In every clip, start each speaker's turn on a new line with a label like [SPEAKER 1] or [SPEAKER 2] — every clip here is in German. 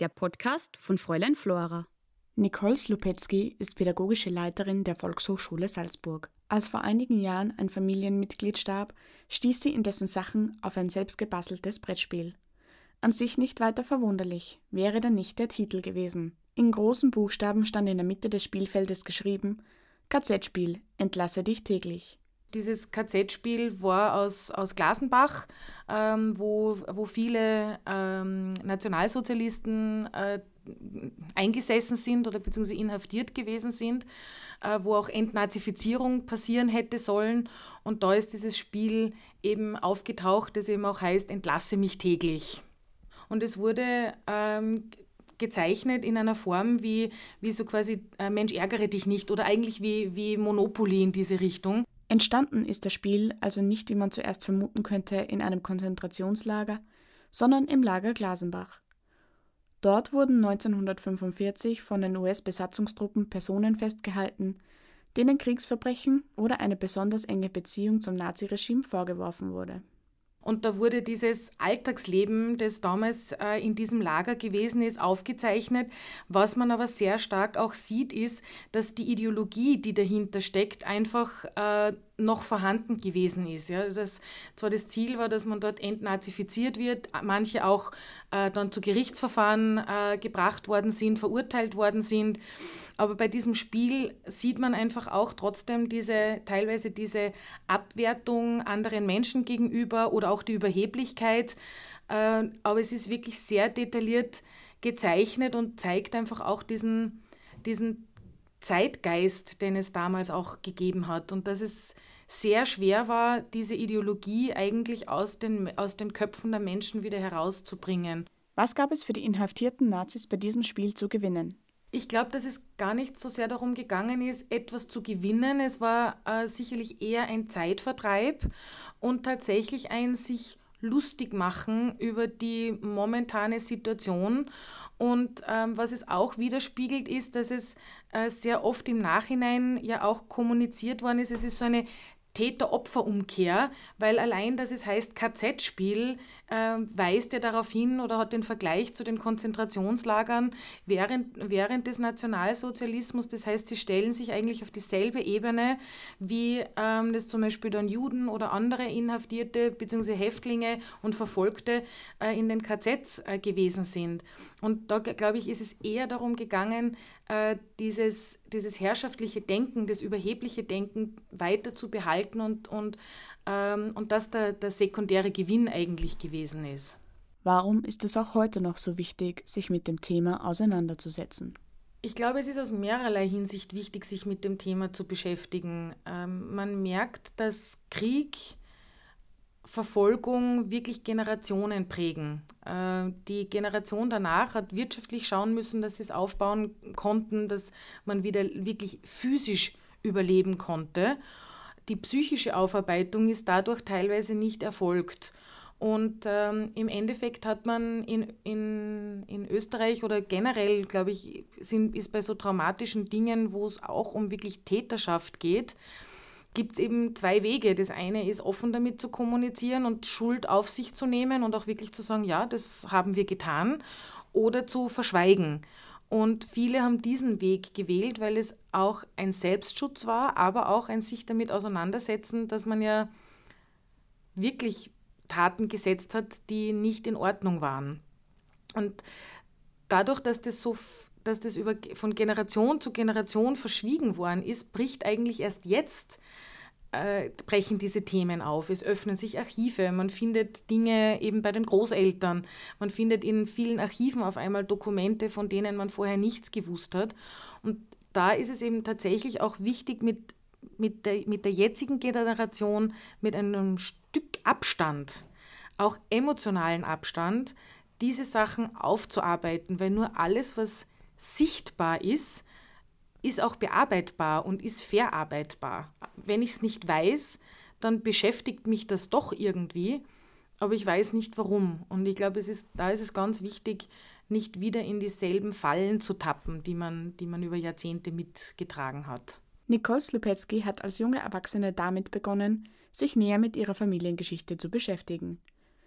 [SPEAKER 1] der Podcast von Fräulein Flora.
[SPEAKER 2] Nicole Slupetzky ist pädagogische Leiterin der Volkshochschule Salzburg. Als vor einigen Jahren ein Familienmitglied starb, stieß sie in dessen Sachen auf ein selbstgebasteltes Brettspiel. An sich nicht weiter verwunderlich, wäre dann nicht der Titel gewesen. In großen Buchstaben stand in der Mitte des Spielfeldes geschrieben: KZ-Spiel, entlasse dich täglich.
[SPEAKER 3] Dieses KZ-Spiel war aus, aus Glasenbach, ähm, wo, wo viele ähm, Nationalsozialisten äh, eingesessen sind oder beziehungsweise inhaftiert gewesen sind, äh, wo auch Entnazifizierung passieren hätte sollen. Und da ist dieses Spiel eben aufgetaucht, das eben auch heißt, entlasse mich täglich. Und es wurde ähm, gezeichnet in einer Form wie, wie so quasi äh, Mensch, ärgere dich nicht oder eigentlich wie, wie Monopoly in diese Richtung.
[SPEAKER 2] Entstanden ist das Spiel also nicht, wie man zuerst vermuten könnte, in einem Konzentrationslager, sondern im Lager Glasenbach. Dort wurden 1945 von den US-Besatzungstruppen Personen festgehalten, denen Kriegsverbrechen oder eine besonders enge Beziehung zum Naziregime vorgeworfen wurde.
[SPEAKER 3] Und da wurde dieses Alltagsleben, das damals äh, in diesem Lager gewesen ist, aufgezeichnet. Was man aber sehr stark auch sieht, ist, dass die Ideologie, die dahinter steckt, einfach äh, noch vorhanden gewesen ist. Ja. Das, zwar das Ziel war, dass man dort entnazifiziert wird, manche auch äh, dann zu Gerichtsverfahren äh, gebracht worden sind, verurteilt worden sind. Aber bei diesem Spiel sieht man einfach auch trotzdem diese, teilweise diese Abwertung anderen Menschen gegenüber oder auch die Überheblichkeit. Äh, aber es ist wirklich sehr detailliert gezeichnet und zeigt einfach auch diesen, diesen Zeitgeist, den es damals auch gegeben hat. Und dass es sehr schwer war, diese Ideologie eigentlich aus den, aus den Köpfen der Menschen wieder herauszubringen.
[SPEAKER 2] Was gab es für die inhaftierten Nazis bei diesem Spiel zu gewinnen?
[SPEAKER 3] Ich glaube, dass es gar nicht so sehr darum gegangen ist, etwas zu gewinnen. Es war äh, sicherlich eher ein Zeitvertreib und tatsächlich ein sich lustig machen über die momentane Situation. Und ähm, was es auch widerspiegelt, ist, dass es äh, sehr oft im Nachhinein ja auch kommuniziert worden ist. Es ist so eine Täter-Opfer-Umkehr, weil allein, dass es heißt KZ-Spiel, äh, weist ja darauf hin oder hat den Vergleich zu den Konzentrationslagern während, während des Nationalsozialismus. Das heißt, sie stellen sich eigentlich auf dieselbe Ebene, wie ähm, das zum Beispiel dann Juden oder andere Inhaftierte bzw. Häftlinge und Verfolgte äh, in den KZs äh, gewesen sind. Und da, glaube ich, ist es eher darum gegangen, äh, dieses, dieses herrschaftliche Denken, das überhebliche Denken weiter zu behalten und, und, ähm, und das der, der sekundäre Gewinn eigentlich gewesen ist.
[SPEAKER 2] Warum ist es auch heute noch so wichtig, sich mit dem Thema auseinanderzusetzen?
[SPEAKER 3] Ich glaube, es ist aus mehrerlei Hinsicht wichtig, sich mit dem Thema zu beschäftigen. Ähm, man merkt, dass Krieg Verfolgung wirklich Generationen prägen. Äh, die Generation danach hat wirtschaftlich schauen müssen, dass sie es aufbauen konnten, dass man wieder wirklich physisch überleben konnte. Die psychische Aufarbeitung ist dadurch teilweise nicht erfolgt. Und ähm, im Endeffekt hat man in, in, in Österreich oder generell, glaube ich, sind, ist bei so traumatischen Dingen, wo es auch um wirklich Täterschaft geht, gibt es eben zwei Wege. Das eine ist, offen damit zu kommunizieren und Schuld auf sich zu nehmen und auch wirklich zu sagen, ja, das haben wir getan, oder zu verschweigen. Und viele haben diesen Weg gewählt, weil es auch ein Selbstschutz war, aber auch ein sich damit auseinandersetzen, dass man ja wirklich Taten gesetzt hat, die nicht in Ordnung waren. Und dadurch, dass das so dass das über, von Generation zu Generation verschwiegen worden ist, bricht eigentlich erst jetzt äh, brechen diese Themen auf. Es öffnen sich Archive, man findet Dinge eben bei den Großeltern, man findet in vielen Archiven auf einmal Dokumente, von denen man vorher nichts gewusst hat. Und da ist es eben tatsächlich auch wichtig, mit, mit, der, mit der jetzigen Generation, mit einem Stück Abstand, auch emotionalen Abstand, diese Sachen aufzuarbeiten, weil nur alles, was sichtbar ist, ist auch bearbeitbar und ist verarbeitbar. Wenn ich es nicht weiß, dann beschäftigt mich das doch irgendwie, aber ich weiß nicht warum. Und ich glaube, ist, da ist es ganz wichtig, nicht wieder in dieselben Fallen zu tappen, die man, die man über Jahrzehnte mitgetragen hat.
[SPEAKER 2] Nicole Slupetzky hat als junge Erwachsene damit begonnen, sich näher mit ihrer Familiengeschichte zu beschäftigen.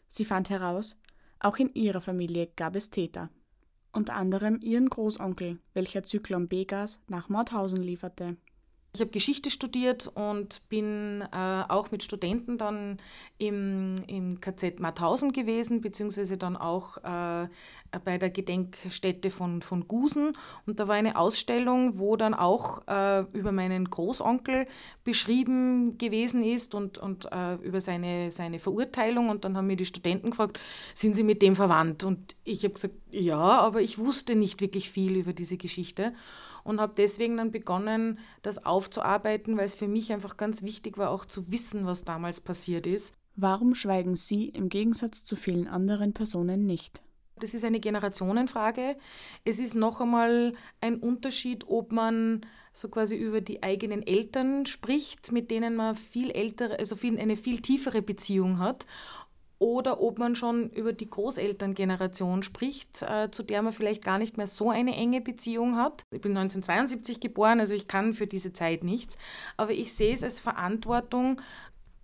[SPEAKER 2] Sie fand heraus, auch in ihrer Familie gab es Täter. Unter anderem ihren Großonkel, welcher Zyklon B-Gas nach Mauthausen lieferte.
[SPEAKER 3] Ich habe Geschichte studiert und bin äh, auch mit Studenten dann im, im KZ Mauthausen gewesen, beziehungsweise dann auch äh, bei der Gedenkstätte von, von Gusen. Und da war eine Ausstellung, wo dann auch äh, über meinen Großonkel beschrieben gewesen ist und, und äh, über seine, seine Verurteilung. Und dann haben mir die Studenten gefragt, sind Sie mit dem verwandt? Und ich habe gesagt, ja, aber ich wusste nicht wirklich viel über diese Geschichte und habe deswegen dann begonnen, das aufzuarbeiten, weil es für mich einfach ganz wichtig war, auch zu wissen, was damals passiert ist.
[SPEAKER 2] Warum schweigen Sie im Gegensatz zu vielen anderen Personen nicht?
[SPEAKER 3] Das ist eine Generationenfrage. Es ist noch einmal ein Unterschied, ob man so quasi über die eigenen Eltern spricht, mit denen man viel ältere, also viel, eine viel tiefere Beziehung hat, oder ob man schon über die Großelterngeneration spricht, äh, zu der man vielleicht gar nicht mehr so eine enge Beziehung hat. Ich bin 1972 geboren, also ich kann für diese Zeit nichts, aber ich sehe es als Verantwortung,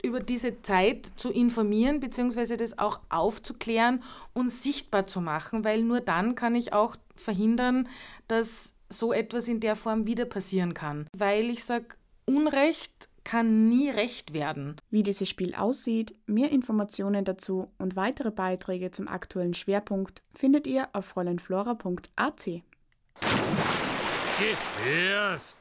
[SPEAKER 3] über diese Zeit zu informieren, beziehungsweise das auch aufzuklären und sichtbar zu machen, weil nur dann kann ich auch verhindern, dass so etwas in der Form wieder passieren kann. Weil ich sage, Unrecht kann nie recht werden.
[SPEAKER 2] Wie dieses Spiel aussieht, mehr Informationen dazu und weitere Beiträge zum aktuellen Schwerpunkt findet ihr auf fräuleinflora.at.
[SPEAKER 4] Gefährst!